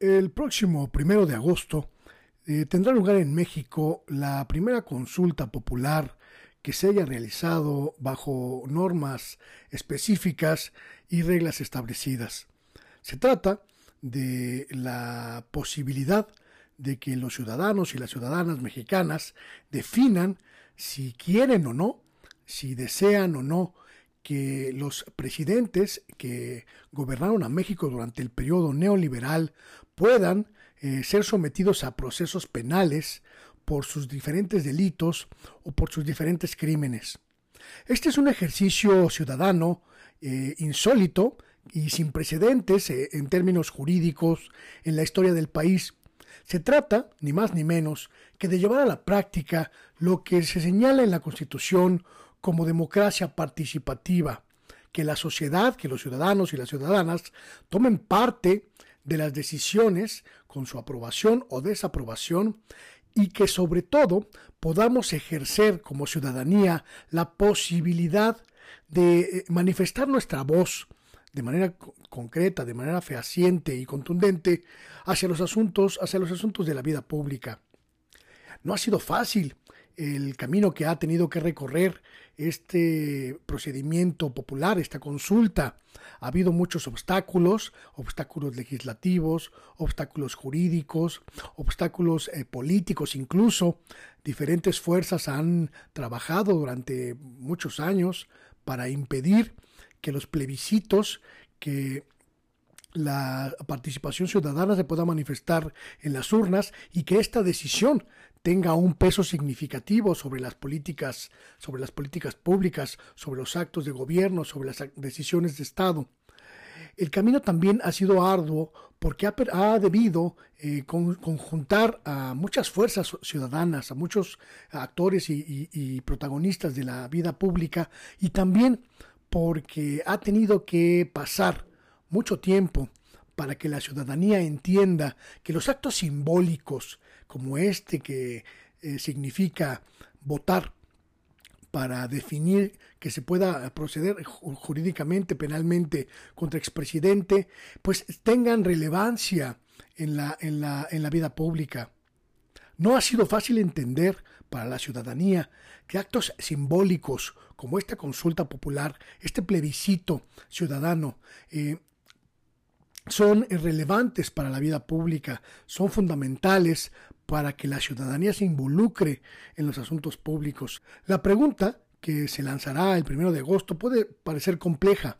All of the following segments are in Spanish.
El próximo primero de agosto eh, tendrá lugar en México la primera consulta popular que se haya realizado bajo normas específicas y reglas establecidas. Se trata de la posibilidad de que los ciudadanos y las ciudadanas mexicanas definan si quieren o no, si desean o no que los presidentes que gobernaron a México durante el periodo neoliberal puedan eh, ser sometidos a procesos penales por sus diferentes delitos o por sus diferentes crímenes. Este es un ejercicio ciudadano eh, insólito y sin precedentes eh, en términos jurídicos en la historia del país. Se trata, ni más ni menos, que de llevar a la práctica lo que se señala en la Constitución como democracia participativa, que la sociedad, que los ciudadanos y las ciudadanas tomen parte de las decisiones con su aprobación o desaprobación y que sobre todo podamos ejercer como ciudadanía la posibilidad de eh, manifestar nuestra voz de manera concreta, de manera fehaciente y contundente hacia los asuntos, hacia los asuntos de la vida pública. No ha sido fácil el camino que ha tenido que recorrer este procedimiento popular, esta consulta. Ha habido muchos obstáculos, obstáculos legislativos, obstáculos jurídicos, obstáculos eh, políticos incluso. Diferentes fuerzas han trabajado durante muchos años para impedir que los plebiscitos, que la participación ciudadana se pueda manifestar en las urnas y que esta decisión tenga un peso significativo sobre las políticas, sobre las políticas públicas, sobre los actos de gobierno, sobre las decisiones de Estado. El camino también ha sido arduo porque ha, debido eh, conjuntar a muchas fuerzas ciudadanas, a muchos actores y protagonistas de la vida pública y también porque ha tenido que pasar mucho tiempo para que la ciudadanía entienda que los actos simbólicos como este que eh, significa votar para definir que se pueda proceder jurídicamente, penalmente contra expresidente, pues tengan relevancia en la, en la, en la vida pública. No ha sido fácil entender para la ciudadanía que actos simbólicos como esta consulta popular, este plebiscito ciudadano, eh, son relevantes para la vida pública, son fundamentales para que la ciudadanía se involucre en los asuntos públicos. La pregunta que se lanzará el primero de agosto puede parecer compleja.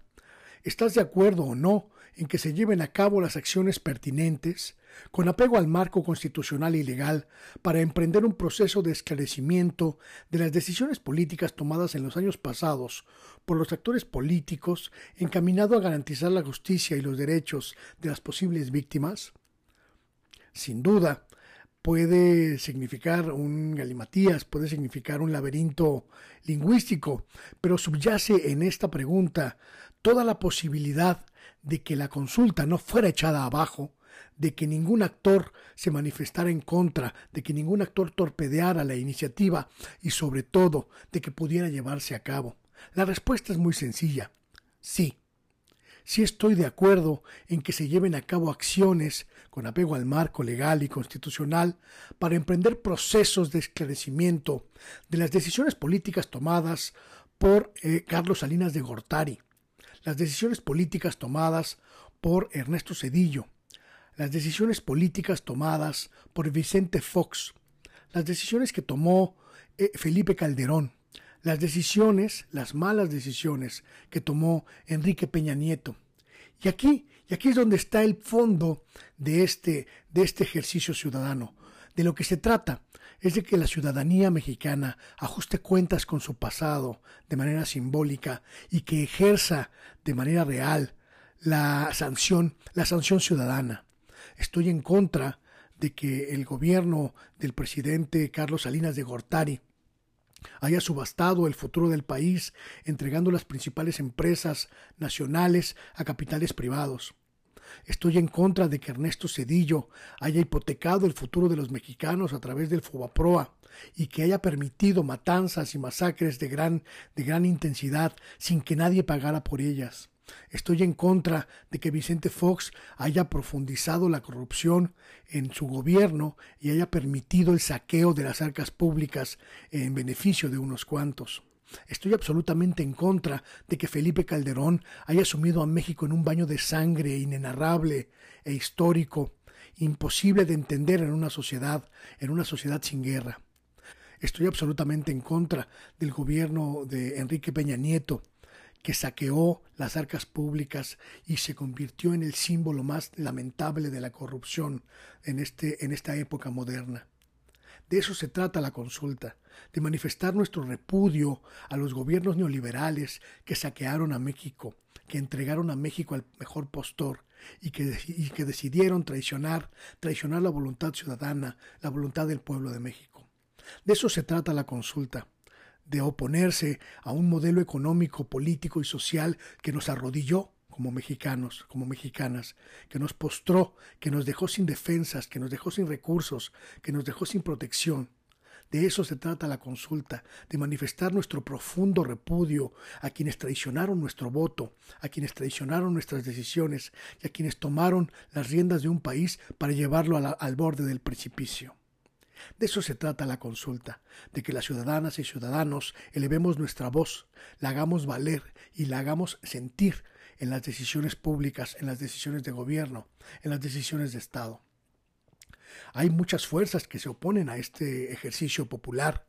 ¿Estás de acuerdo o no en que se lleven a cabo las acciones pertinentes, con apego al marco constitucional y legal, para emprender un proceso de esclarecimiento de las decisiones políticas tomadas en los años pasados por los actores políticos encaminado a garantizar la justicia y los derechos de las posibles víctimas? Sin duda, puede significar un galimatías, puede significar un laberinto lingüístico, pero subyace en esta pregunta toda la posibilidad de que la consulta no fuera echada abajo, de que ningún actor se manifestara en contra, de que ningún actor torpedeara la iniciativa y sobre todo de que pudiera llevarse a cabo. La respuesta es muy sencilla. Sí. Sí estoy de acuerdo en que se lleven a cabo acciones con apego al marco legal y constitucional para emprender procesos de esclarecimiento de las decisiones políticas tomadas por eh, Carlos Salinas de Gortari, las decisiones políticas tomadas por Ernesto Cedillo, las decisiones políticas tomadas por Vicente Fox, las decisiones que tomó eh, Felipe Calderón, las decisiones, las malas decisiones que tomó Enrique Peña Nieto. Y aquí, y aquí es donde está el fondo de este, de este ejercicio ciudadano. De lo que se trata es de que la ciudadanía mexicana ajuste cuentas con su pasado de manera simbólica y que ejerza de manera real la sanción, la sanción ciudadana. Estoy en contra de que el gobierno del presidente Carlos Salinas de Gortari haya subastado el futuro del país entregando las principales empresas nacionales a capitales privados. Estoy en contra de que Ernesto Cedillo haya hipotecado el futuro de los mexicanos a través del Fobaproa y que haya permitido matanzas y masacres de gran, de gran intensidad sin que nadie pagara por ellas. Estoy en contra de que Vicente Fox haya profundizado la corrupción en su gobierno y haya permitido el saqueo de las arcas públicas en beneficio de unos cuantos. Estoy absolutamente en contra de que Felipe Calderón haya sumido a México en un baño de sangre inenarrable e histórico, imposible de entender en una sociedad, en una sociedad sin guerra. Estoy absolutamente en contra del gobierno de Enrique Peña Nieto, que saqueó las arcas públicas y se convirtió en el símbolo más lamentable de la corrupción en, este, en esta época moderna. De eso se trata la consulta, de manifestar nuestro repudio a los gobiernos neoliberales que saquearon a México, que entregaron a México al mejor postor y que, y que decidieron traicionar, traicionar la voluntad ciudadana, la voluntad del pueblo de México. De eso se trata la consulta de oponerse a un modelo económico, político y social que nos arrodilló como mexicanos, como mexicanas, que nos postró, que nos dejó sin defensas, que nos dejó sin recursos, que nos dejó sin protección. De eso se trata la consulta, de manifestar nuestro profundo repudio a quienes traicionaron nuestro voto, a quienes traicionaron nuestras decisiones y a quienes tomaron las riendas de un país para llevarlo al borde del precipicio. De eso se trata la consulta, de que las ciudadanas y ciudadanos elevemos nuestra voz, la hagamos valer y la hagamos sentir en las decisiones públicas, en las decisiones de gobierno, en las decisiones de Estado. Hay muchas fuerzas que se oponen a este ejercicio popular.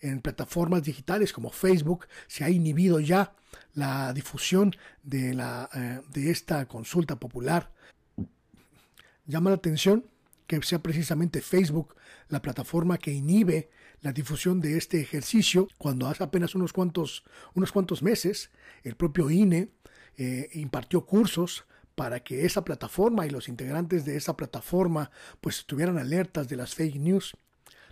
En plataformas digitales como Facebook se ha inhibido ya la difusión de, la, eh, de esta consulta popular. Llama la atención que sea precisamente Facebook la plataforma que inhibe la difusión de este ejercicio, cuando hace apenas unos cuantos, unos cuantos meses el propio INE eh, impartió cursos para que esa plataforma y los integrantes de esa plataforma pues estuvieran alertas de las fake news.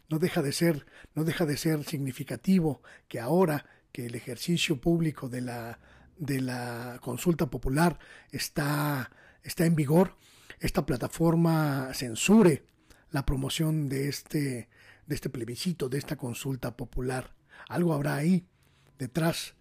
No deja de ser, no deja de ser significativo que ahora que el ejercicio público de la, de la consulta popular está, está en vigor, esta plataforma censure la promoción de este, de este plebiscito, de esta consulta popular. Algo habrá ahí detrás.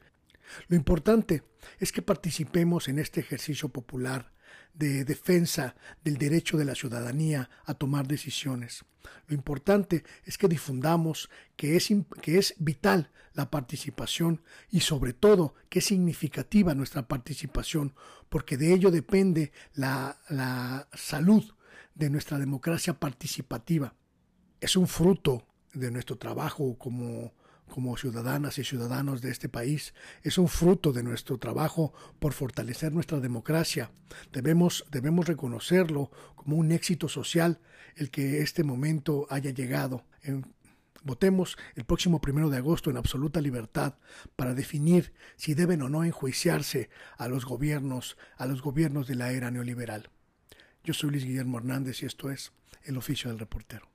Lo importante es que participemos en este ejercicio popular de defensa del derecho de la ciudadanía a tomar decisiones. Lo importante es que difundamos que es, que es vital la participación y sobre todo que es significativa nuestra participación, porque de ello depende la, la salud de nuestra democracia participativa. Es un fruto de nuestro trabajo como como ciudadanas y ciudadanos de este país es un fruto de nuestro trabajo por fortalecer nuestra democracia. Debemos, debemos reconocerlo como un éxito social el que este momento haya llegado. votemos el próximo primero de agosto en absoluta libertad para definir si deben o no enjuiciarse a los gobiernos, a los gobiernos de la era neoliberal. Yo soy Luis Guillermo Hernández y esto es El Oficio del Reportero.